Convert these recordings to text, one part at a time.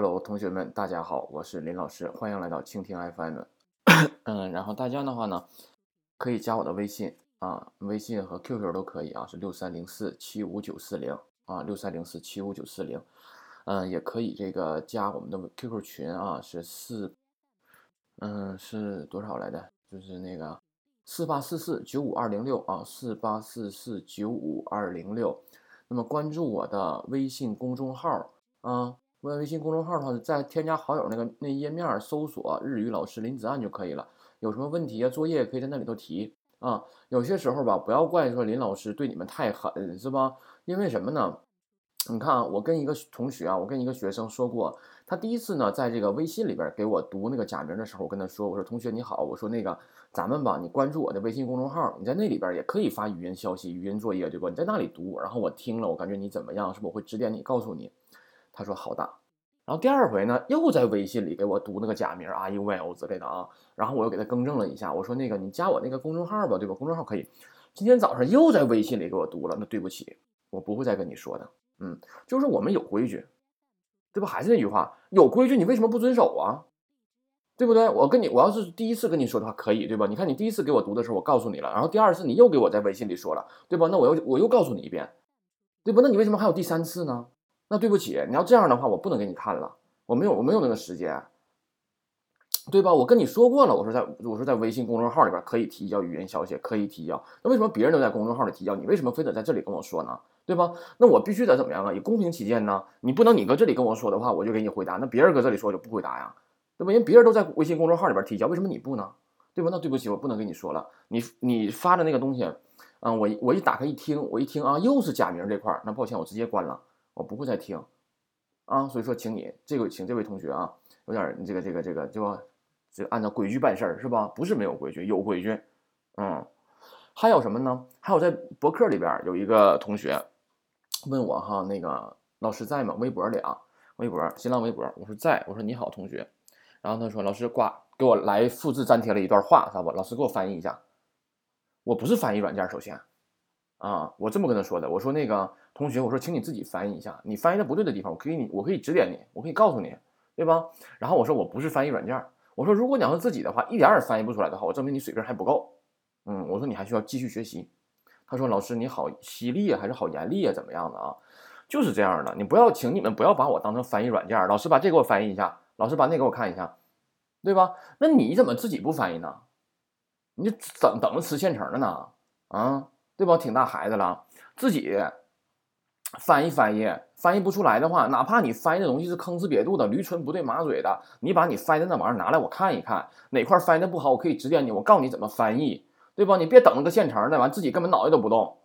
Hello，同学们，大家好，我是林老师，欢迎来到蜻蜓 FM。嗯，然后大家的话呢，可以加我的微信啊，微信和 QQ 都可以啊，是六三零四七五九四零啊，六三零四七五九四零。嗯，也可以这个加我们的 QQ 群啊，是四，嗯，是多少来着？就是那个四八四四九五二零六啊，四八四四九五二零六。那么关注我的微信公众号啊。问微信公众号的话，在添加好友那个那页面搜索“日语老师林子岸”就可以了。有什么问题啊，作业可以在那里头提啊。有些时候吧，不要怪说林老师对你们太狠，是吧？因为什么呢？你看啊，我跟一个同学啊，我跟一个学生说过，他第一次呢，在这个微信里边给我读那个假名的时候，我跟他说，我说同学你好，我说那个咱们吧，你关注我的微信公众号，你在那里边也可以发语音消息、语音作业，对吧？你在那里读，然后我听了，我感觉你怎么样？是不我会指点你，告诉你。他说好的，然后第二回呢，又在微信里给我读那个假名啊 U L 之类的啊，然后我又给他更正了一下，我说那个你加我那个公众号吧，对吧？公众号可以。今天早上又在微信里给我读了，那对不起，我不会再跟你说的。嗯，就是我们有规矩，对吧？还是那句话，有规矩你为什么不遵守啊？对不对？我跟你，我要是第一次跟你说的话，可以，对吧？你看你第一次给我读的时候，我告诉你了，然后第二次你又给我在微信里说了，对吧？那我又我又告诉你一遍，对吧？那你为什么还有第三次呢？那对不起，你要这样的话，我不能给你看了，我没有，我没有那个时间，对吧？我跟你说过了，我说在，我说在微信公众号里边可以提交语音消息，可以提交。那为什么别人都在公众号里提交，你为什么非得在这里跟我说呢？对吧？那我必须得怎么样啊？以公平起见呢？你不能你搁这里跟我说的话，我就给你回答，那别人搁这里说我就不回答呀，对吧？因为别人都在微信公众号里边提交，为什么你不呢？对吧？那对不起，我不能跟你说了。你你发的那个东西，嗯，我我一打开一听，我一听啊，又是假名这块儿，那抱歉，我直接关了，我不会再听。啊，所以说，请你这个，请这位同学啊，有点这个这个这个，就就按照规矩办事儿，是吧？不是没有规矩，有规矩。嗯，还有什么呢？还有在博客里边有一个同学问我哈，那个老师在吗？微博里啊，微博，新浪微博，我说在，我说你好，同学。然后他说老师挂，给我来复制粘贴了一段话，知道不？老师给我翻译一下。我不是翻译软件，首先。啊，我这么跟他说的，我说那个同学，我说请你自己翻译一下，你翻译的不对的地方，我可以你，我可以指点你，我可以告诉你，对吧？然后我说我不是翻译软件，我说如果你要是自己的话，一点也翻译不出来的话，我证明你水平还不够。嗯，我说你还需要继续学习。他说老师你好犀利啊，还是好严厉啊，怎么样的啊？就是这样的，你不要，请你们不要把我当成翻译软件，老师把这给我翻译一下，老师把那给我看一下，对吧？那你怎么自己不翻译呢？你等等着吃现成的呢？啊？对吧？挺大孩子了，自己翻译翻译，翻译不出来的话，哪怕你翻译的东西是坑呲瘪肚的、驴唇不对马嘴的，你把你翻译的那玩意儿拿来我看一看，哪块翻译的不好，我可以指点你，我告诉你怎么翻译，对吧？你别等那个现成的，完自己根本脑袋都不动，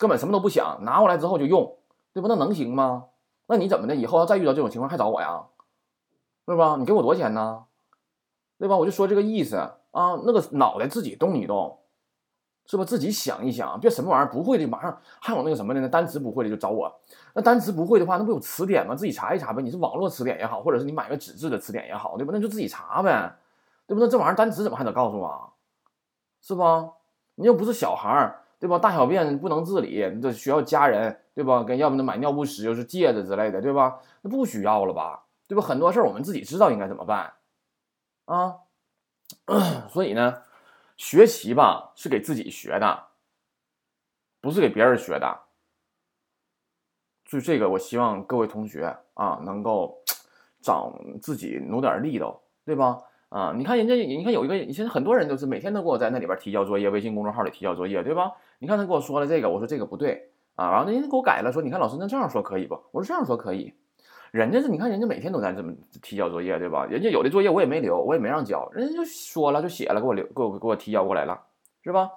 根本什么都不想，拿过来之后就用，对吧？那能行吗？那你怎么的？以后要再遇到这种情况还找我呀？对吧？你给我多少钱呢？对吧？我就说这个意思啊，那个脑袋自己动一动。是吧？自己想一想，别什么玩意儿不会的，马上还有那个什么的那？单词不会的就找我。那单词不会的话，那不有词典吗？自己查一查呗。你是网络词典也好，或者是你买个纸质的词典也好，对吧？那就自己查呗，对不？那这玩意儿单词怎么还得告诉我？是吧？你又不是小孩儿，对吧？大小便不能自理，你这需要家人，对吧？跟要不那买尿不湿，又是戒指之类的，对吧？那不需要了吧？对吧？很多事儿我们自己知道应该怎么办啊。所以呢？学习吧是给自己学的，不是给别人学的。就这个，我希望各位同学啊，能够长自己努点力道，对吧？啊，你看人家，你看有一个，现在很多人都是每天都给我在那里边提交作业，微信公众号里提交作业，对吧？你看他跟我说了这个，我说这个不对啊，然后人家给我改了，说你看老师那这样说可以不？我说这样说可以。人家是，你看人家每天都在这么提交作业，对吧？人家有的作业我也没留，我也没让交，人家就说了，就写了，给我留，给我给我提交过来了，是吧？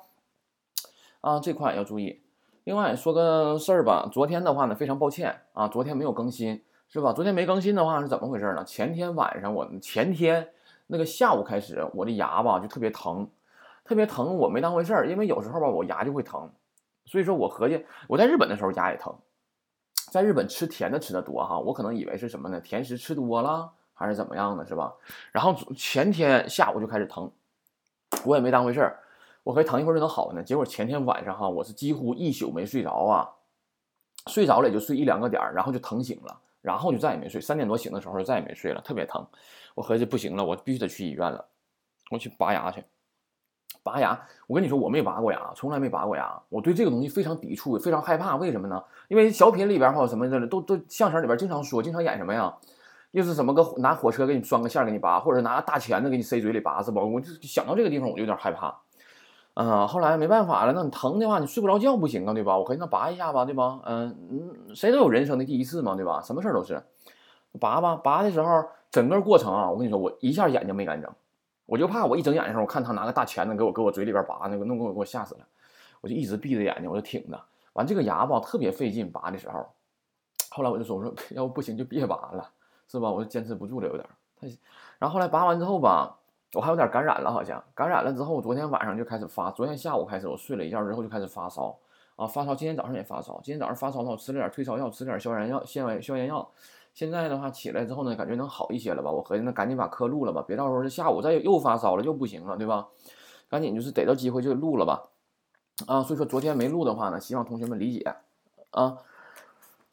啊，这块要注意。另外说个事儿吧，昨天的话呢，非常抱歉啊，昨天没有更新，是吧？昨天没更新的话是怎么回事呢？前天晚上我前天那个下午开始，我的牙吧就特别疼，特别疼，我没当回事儿，因为有时候吧我牙就会疼，所以说我合计我在日本的时候牙也疼。在日本吃甜的吃的多哈，我可能以为是什么呢？甜食吃多了还是怎么样的，是吧？然后前天下午就开始疼，我也没当回事儿，我可以疼一会儿就能好呢。结果前天晚上哈，我是几乎一宿没睡着啊，睡着了也就睡一两个点儿，然后就疼醒了，然后就再也没睡。三点多醒的时候再也没睡了，特别疼。我合计不行了，我必须得去医院了，我去拔牙去。拔牙，我跟你说，我没拔过牙，从来没拔过牙。我对这个东西非常抵触，非常害怕。为什么呢？因为小品里边或者什么的，都都相声里边经常说，经常演什么呀？又是什么个拿火车给你装个线给你拔，或者拿大钳子给你塞嘴里拔，是吧？我就想到这个地方，我就有点害怕。嗯，后来没办法了，那你疼的话，你睡不着觉不行啊，对吧？我可以那拔一下吧，对吧？嗯嗯，谁都有人生的第一次嘛，对吧？什么事儿都是，拔吧。拔的时候，整个过程啊，我跟你说，我一下眼睛没敢睁。我就怕我一睁眼的时候，我看他拿个大钳子给我给我嘴里边拔那个，弄给我给我吓死了。我就一直闭着眼睛，我就挺着。完这个牙吧特别费劲拔的时候。后来我就说我说 要不不行就别拔了，是吧？我就坚持不住了有点。他然后后来拔完之后吧，我还有点感染了，好像感染了之后，昨天晚上就开始发，昨天下午开始我睡了一觉之后就开始发烧啊，发烧。今天早上也发烧，今天早上发烧我吃了点退烧药，吃了点消炎药、消炎消炎药。现在的话起来之后呢，感觉能好一些了吧？我合计那赶紧把课录了吧，别到时候下午再又发烧了又不行了，对吧？赶紧就是逮到机会就录了吧。啊，所以说昨天没录的话呢，希望同学们理解啊。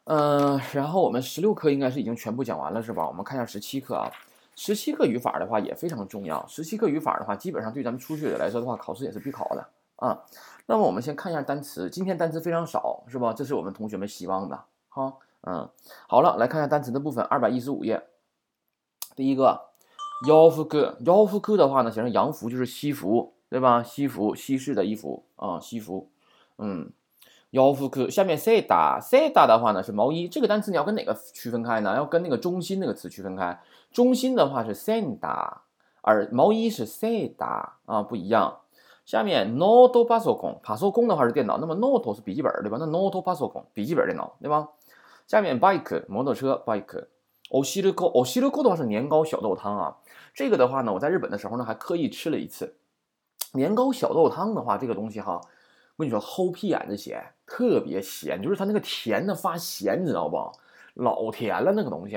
嗯，然后我们十六课应该是已经全部讲完了是吧？我们看一下十七课啊。十七课语法的话也非常重要。十七课语法的话，基本上对咱们初学者来说的话，考试也是必考的啊。那么我们先看一下单词，今天单词非常少是吧？这是我们同学们希望的哈。嗯，好了，来看一下单词的部分，二百一十五页。第一个，洋服哥，洋服哥的话呢，写成洋服就是西服，对吧？西服，西式的衣服啊，西服。嗯，洋服哥，下面塞达，塞达的话呢是毛衣，这个单词你要跟哪个区分开呢？要跟那个中心那个词区分开。中心的话是塞达，而毛衣是塞达啊，不一样。下面 note パソコン，パソコン的话是电脑，那么 note 是笔记本，对吧？那 note パソコン，笔记本电脑，对吧？ 下面 bike 摩托车 bike，おしるこおしるこ的话是年糕小豆汤啊。这个的话呢，我在日本的时候呢还刻意吃了一次年糕小豆汤的话，这个东西哈，我跟你说齁屁眼子咸，特别咸，就是它那个甜的发咸，你知道不？老甜了那个东西。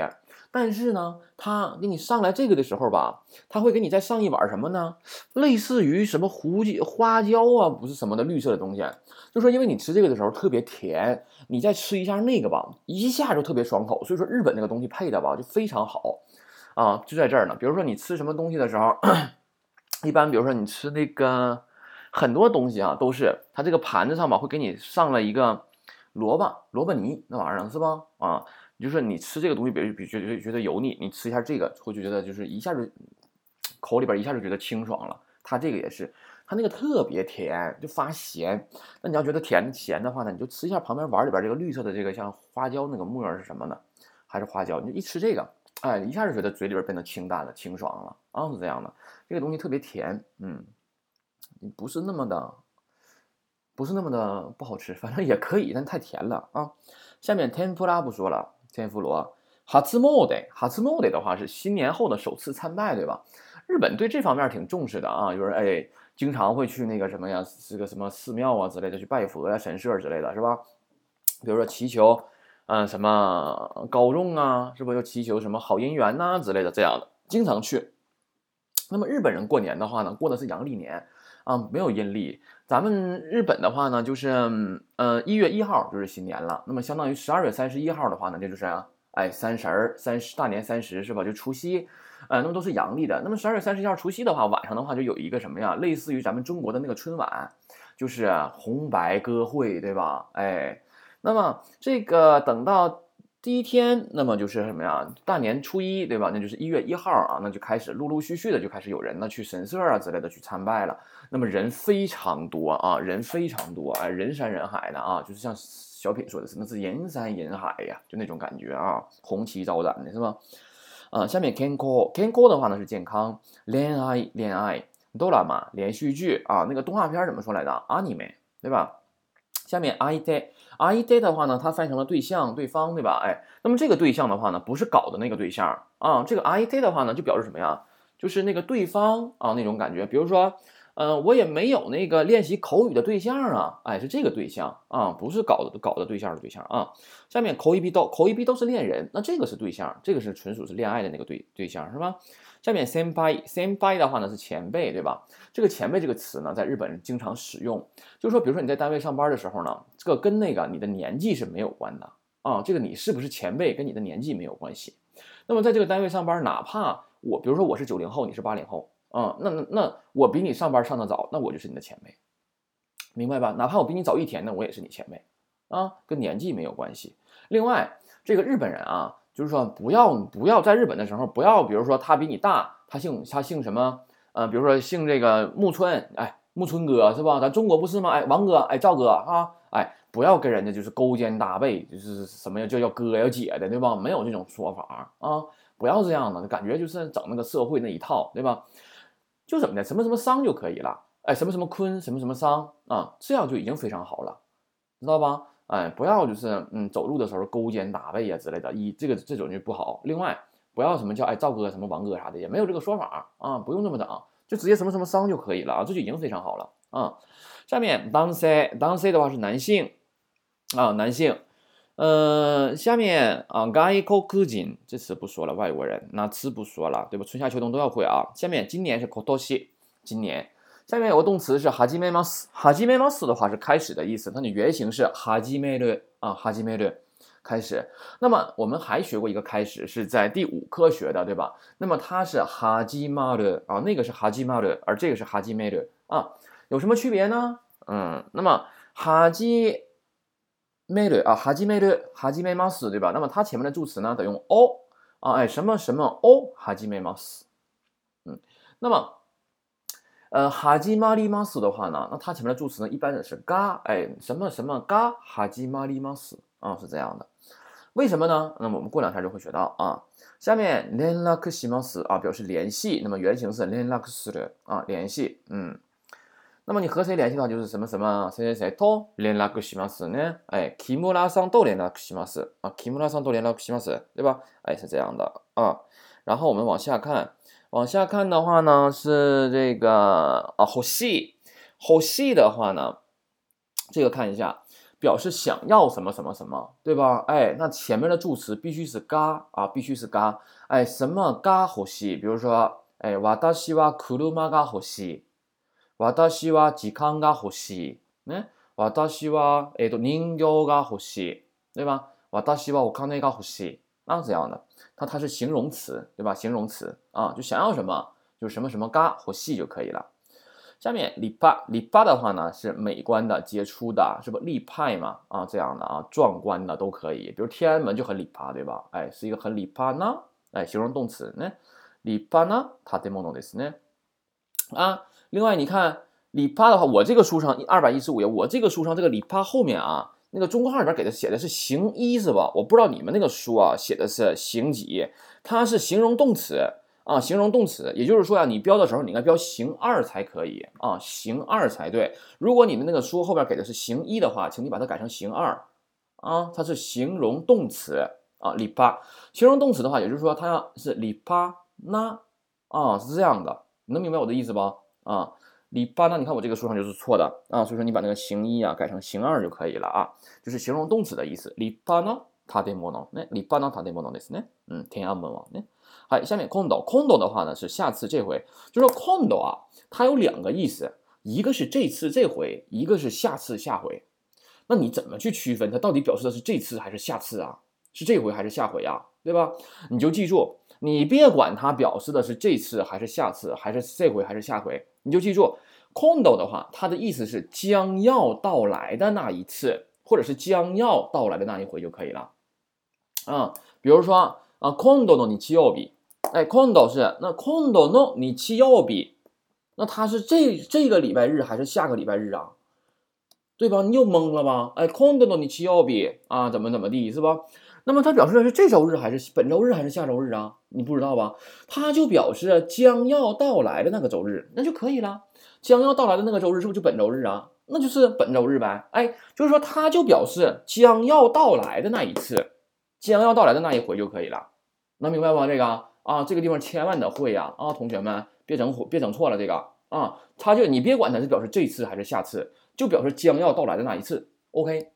但是呢，他给你上来这个的时候吧，他会给你再上一碗什么呢？类似于什么胡椒、花椒啊，不是什么的绿色的东西。就说因为你吃这个的时候特别甜，你再吃一下那个吧，一下就特别爽口。所以说日本那个东西配的吧就非常好啊，就在这儿呢。比如说你吃什么东西的时候，一般比如说你吃那个很多东西啊，都是它这个盘子上吧会给你上了一个萝卜萝卜泥那玩意儿是吧？啊。就是你吃这个东西，比如比觉得觉得油腻，你吃一下这个，会觉得就是一下就口里边一下就觉得清爽了。它这个也是，它那个特别甜，就发咸。那你要觉得甜咸的话呢，你就吃一下旁边碗里边这个绿色的这个像花椒那个沫是什么呢？还是花椒？你就一吃这个，哎，一下就觉得嘴里边变得清淡了、清爽了啊，是这样的。这个东西特别甜，嗯，不是那么的，不是那么的不好吃，反正也可以，但太甜了啊。下面天妇拉不说了。天妇罗，哈兹莫德，哈兹莫德的话是新年后的首次参拜，对吧？日本对这方面挺重视的啊，就是哎，经常会去那个什么呀，这个什么寺庙啊之类的去拜佛呀、神社之类的，是吧？比如说祈求，嗯，什么高中啊，是不是又祈求什么好姻缘呐之类的这样的，经常去。那么日本人过年的话呢，过的是阳历年啊，没有阴历。咱们日本的话呢，就是呃一月一号就是新年了，那么相当于十二月三十一号的话呢，这就是哎三十儿三十大年三十是吧？就除夕，呃，那么都是阳历的。那么十二月三十一号除夕的话，晚上的话就有一个什么呀？类似于咱们中国的那个春晚，就是红白歌会，对吧？哎，那么这个等到。第一天，那么就是什么呀？大年初一，对吧？那就是一月一号啊，那就开始陆陆续续的就开始有人呢去神社啊之类的去参拜了。那么人非常多啊，人非常多啊，人山人海的啊，就是像小品说的是，那是人山人海呀，就那种感觉啊，红旗招展的是吧？啊，下面 Kenko，Kenko 的话呢是健康，恋爱恋爱，Drama 连续剧啊，那个动画片怎么说来着？Anime 对吧？下面 I day I day 的话呢，它翻译成了对象、对方，对吧？哎，那么这个对象的话呢，不是搞的那个对象啊。这个 I day 的话呢，就表示什么呀？就是那个对方啊，那种感觉。比如说，嗯，我也没有那个练习口语的对象啊。哎，是这个对象啊，不是搞的搞的对象的对象啊。下面口语必都口语必都是恋人，那这个是对象，这个是纯属是恋爱的那个对对象，是吧？下面 senpai senpai 的话呢是前辈，对吧？这个前辈这个词呢，在日本人经常使用，就是说，比如说你在单位上班的时候呢，这个跟那个你的年纪是没有关的啊，这个你是不是前辈跟你的年纪没有关系。那么在这个单位上班，哪怕我比如说我是九零后，你是八零后啊，那那那我比你上班上的早，那我就是你的前辈，明白吧？哪怕我比你早一天，那我也是你前辈啊，跟年纪没有关系。另外，这个日本人啊，就是说不要不要在日本的时候不要，比如说他比你大，他姓他姓什么？呃，比如说姓这个木村，哎，木村哥是吧？咱中国不是吗？哎，王哥，哎，赵哥啊，哎，不要跟人家就是勾肩搭背，就是什么呀，就叫哥呀姐的，对吧？没有这种说法啊，不要这样的，感觉就是整那个社会那一套，对吧？就怎么的，什么什么桑就可以了，哎，什么什么坤，什么什么桑啊，这样就已经非常好了，知道吧？哎，不要就是嗯，走路的时候勾肩搭背呀之类的，一这个这种就不好。另外，不要什么叫哎赵哥什么王哥啥的，也没有这个说法啊，不用这么整，就直接什么什么桑就可以了啊，这就已经非常好了啊。下面当 C 当 C 的话是男性啊，男性。嗯，下面啊，外国人这词不说了，外国人那词不说了，对吧？春夏秋冬都要会啊。下面今年是今年，今年。下面有个动词是哈基梅马斯，哈基梅马斯的话是开始的意思，它的原型是哈基梅略啊，哈基梅略开始。那么我们还学过一个开始，是在第五课学的，对吧？那么它是哈基马略啊，那个是哈基马略，而这个是哈基梅略啊，有什么区别呢？嗯，那么哈基梅略啊，哈基梅略，哈基梅马斯，对吧？那么它前面的助词呢，得用 o 啊，哎，什么什么 o 哈基梅马斯，嗯，那么。呃，哈基玛里马斯的话呢，那它前面的助词呢，一般的是嘎，哎，什么什么嘎，哈基玛里马斯啊，是这样的。为什么呢？那么我们过两天就会学到啊。下面连拉克西马斯啊，表示联系，那么原型是连拉克斯的啊，联系，嗯。那么你和谁联系的话，就是什么什么谁谁谁都连拉克西马斯呢？哎，基姆拉桑都连拉克西马斯啊，基姆拉桑都连拉克西马斯，对吧？哎，是这样的啊。然后我们往下看。往下看的话呢，是这个啊，好细，好细的话呢，这个看一下，表示想要什么什么什么，对吧？哎，那前面的助词必须是嘎啊，必须是嘎，哎，什么嘎好细？比如说，哎，私は車が欲しい， 私は時間が欲しい，ね，私はえっと人形が欲しい，对吧？私はお金が欲しい，啊，这样的。它它是形容词，对吧？形容词啊，就想要什么，就什么什么嘎或细就可以了。下面礼巴礼巴的话呢，是美观的、杰出的，是不立派嘛？啊，这样的啊，壮观的都可以。比如天安门就很礼巴，对吧？哎，是一个很礼巴呢，哎，形容动词呢，礼巴呢，它的 mono ですね。啊， 另外你看里巴的话，我这个书上二百一十五页，我这个书上这个里巴后面啊。那个中括号里边给的写的是行一是吧？我不知道你们那个书啊写的是行几，它是形容动词啊，形容动词，也就是说呀，你标的时候你应该标行二才可以啊，行二才对。如果你们那个书后边给的是行一的话，请你把它改成行二啊，它是形容动词啊，里巴。形容动词的话，也就是说它是里巴那啊，是这样的，你能明白我的意思不啊？里巴呢？你看我这个书上就是错的啊，所以说你把那个行一啊改成行二就可以了啊，就是形容动词的意思。里巴呢？他的ものね。里巴呢？他的ものですね。嗯，天安门王呢？好，下面今度，今度的话呢是下次这回，就说今度啊，它有两个意思，一个是这次这回，一个是下次下回。那你怎么去区分它到底表示的是这次还是下次啊？是这回还是下回啊？对吧？你就记住，你别管它表示的是这次还是下次，还是这回还是下回。 你就记住，condo 的话，它的意思是将要到来的那一次，或者是将要到来的那一回就可以了。啊，比如说啊，condo no nichi obi，哎，condo 是那 condo no nichi obi，那它是这这个礼拜日还是下个礼拜日啊？对吧？你又懵了吧？哎，condo no nichi obi 啊，怎么怎么地是吧？那么它表示的是这周日还是本周日还是下周日啊？你不知道吧？它就表示将要到来的那个周日，那就可以了。将要到来的那个周日是不是就本周日啊？那就是本周日呗。哎，就是说它就表示将要到来的那一次，将要到来的那一回就可以了。能明白吗？这个啊，这个地方千万得会呀！啊，同学们别整别整错了这个啊，它就你别管它是表示这次还是下次，就表示将要到来的那一次。OK，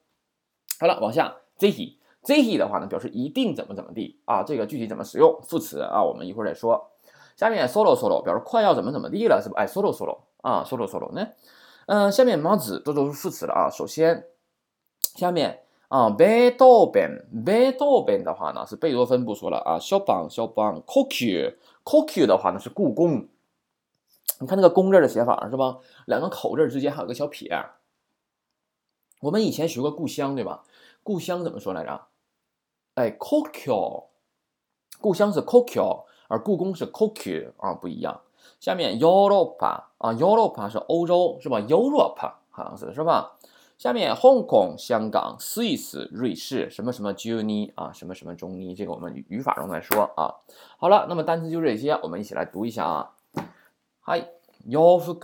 好了，往下这题。Z he 的话呢，表示一定怎么怎么地啊，这个具体怎么使用副词啊，我们一会儿再说。下面 solo solo 表示快要怎么怎么地了，是不？哎，solo solo 啊，solo solo 呢？嗯，下面 m 子这都是副词了啊。首先，下面啊，贝多芬，贝多芬的话呢是贝多芬不说了啊，肖邦，肖邦，Coq，Coq 的话呢是故宫。你看那个“宫”字的写法是吧？两个口字之间还有个小撇。我们以前学过故乡对吧？故乡怎么说来着？哎，Coq，故乡是 Coq，而故宫是 Coq 啊，不一样。下面 Europe 啊，Europe 是欧洲是吧？Europe 好像是是吧？下面香港、香港、Swiss、瑞士，什么什么 Juni 啊，什么什么中尼，这个我们语法中来说啊。好了，那么单词就这些，我们一起来读一下啊。嗨，洋服、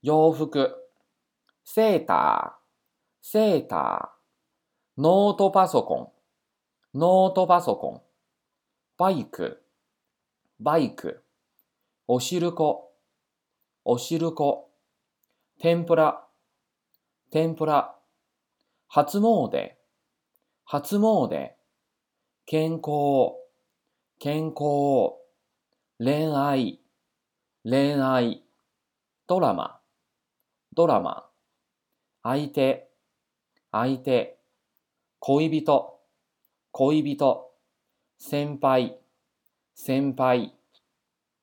洋服、セーター、セーター、ノートパソコン、 ノートパソコン、バイク、バイク、おしるこ、おしるこ、天ぷら、天ぷら、初詣、初詣、健康、健康、恋愛、恋愛、ドラマ、ドラマ、相手、相手、恋人、恋人、先輩、先輩、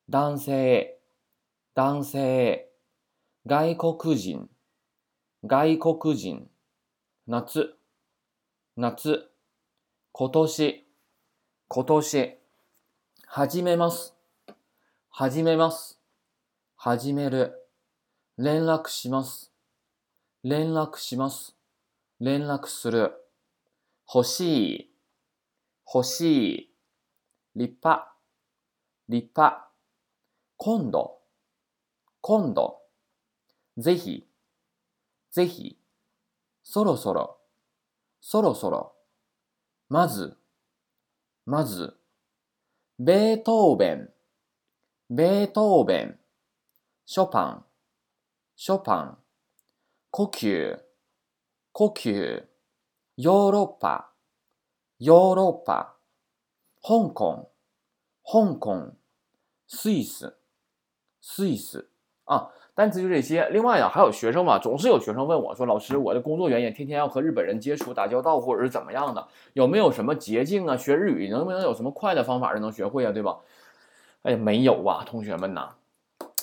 男性、男性、外国人、外国人、夏、夏、今年、今年、始めます、始めます、始める、連絡します、連絡します、連絡する、欲しい、欲しい、立派、立派、今度、今度、ぜひ、ぜひ、そろそろ、そろそろ、まず、まず、ベートーベン、ベートーベン、ショパン、ショパン、呼吸、呼吸、ヨーロッパ、ヨーロッパ、香港、香港、スイス、スイス啊。单词就这些。另外呢，还有学生嘛，总是有学生问我说：“老师，我的工作原因天天要和日本人接触打交道，或者是怎么样的？有没有什么捷径啊？学日语能不能有什么快的方法就能学会啊？对吧？”哎呀，没有啊，同学们呐，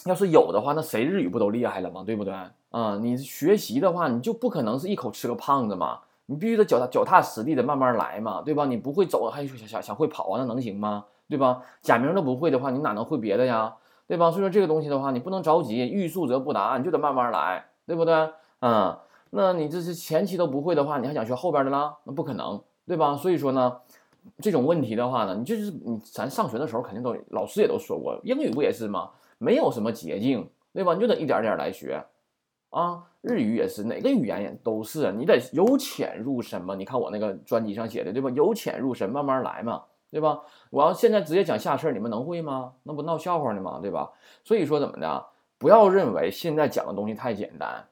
要是有的话，那谁日语不都厉害了吗？对不对？啊，你学习的话，你就不可能是一口吃个胖子嘛， 你必须得脚踏脚踏实地的慢慢来嘛，对吧？你不会走，还想想想会跑啊，那能行吗？对吧？假名都不会的话，你哪能会别的呀？对吧？所以说这个东西的话，你不能着急，欲速则不达，你就得慢慢来，对不对？嗯，那你这是前期都不会的话，你还想学后边的啦？那不可能，对吧？所以说呢，这种问题的话呢，你就是你咱上学的时候肯定都老师也都说过，英语不也是吗？没有什么捷径，对吧？你就得一点点来学啊。日语也是，哪个语言也都是，你得由浅入深嘛。你看我那个专辑上写的，对吧？由浅入深，慢慢来嘛。对吧？我要现在直接讲下册，你们能会吗？那不闹笑话呢吗？对吧？所以说怎么的，不要认为现在讲的东西太简单，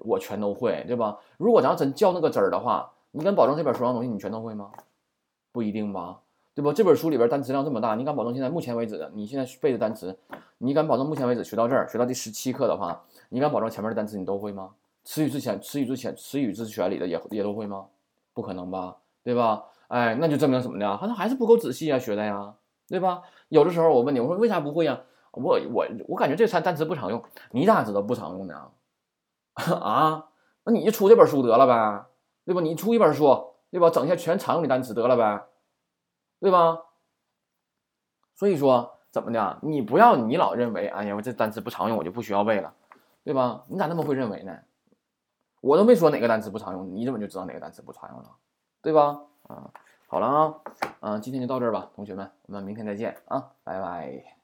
我全都会，对吧？如果咱要真较那个真儿的话，你敢保证这本书上东西你全都会吗？不一定吧，对吧？这本书里边单词量这么大，你敢保证现在目前为止，你现在背的单词，你敢保证目前为止学到这儿，学到第十七课的话，你敢保证前面的单词你都会吗？词语之前，词语之前，词语之前里的也也都会吗？不可能吧，对吧？哎，那就证明什么呢？好像还是不够仔细啊，学的呀，对吧？有的时候我问你，我说为啥不会呀？我我我感觉这三单词不常用，你咋知道不常用呢？啊？那你就出这本书得了呗，对吧？你出一本书，对吧？整下全常用的单词得了呗，对吧？所以说怎么的？你不要你老认为，哎呀，我这单词不常用，我就不需要背了，对吧？你咋那么会认为呢？我都没说哪个单词不常用，你怎么就知道哪个单词不常用了？对吧？啊，好了啊，嗯，今天就到这儿吧，同学们，我们明天再见啊，拜拜。